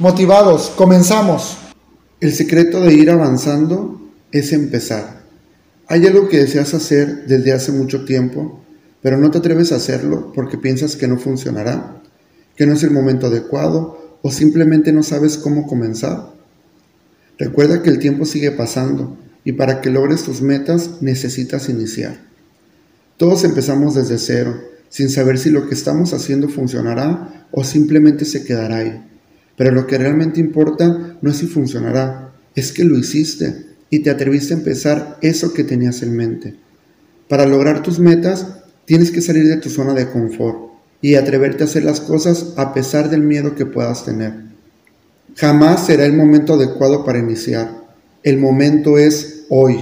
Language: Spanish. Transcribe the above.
Motivados, comenzamos. El secreto de ir avanzando es empezar. Hay algo que deseas hacer desde hace mucho tiempo, pero no te atreves a hacerlo porque piensas que no funcionará, que no es el momento adecuado o simplemente no sabes cómo comenzar. Recuerda que el tiempo sigue pasando y para que logres tus metas necesitas iniciar. Todos empezamos desde cero, sin saber si lo que estamos haciendo funcionará o simplemente se quedará ahí. Pero lo que realmente importa no es si funcionará, es que lo hiciste y te atreviste a empezar eso que tenías en mente. Para lograr tus metas, tienes que salir de tu zona de confort y atreverte a hacer las cosas a pesar del miedo que puedas tener. Jamás será el momento adecuado para iniciar. El momento es hoy.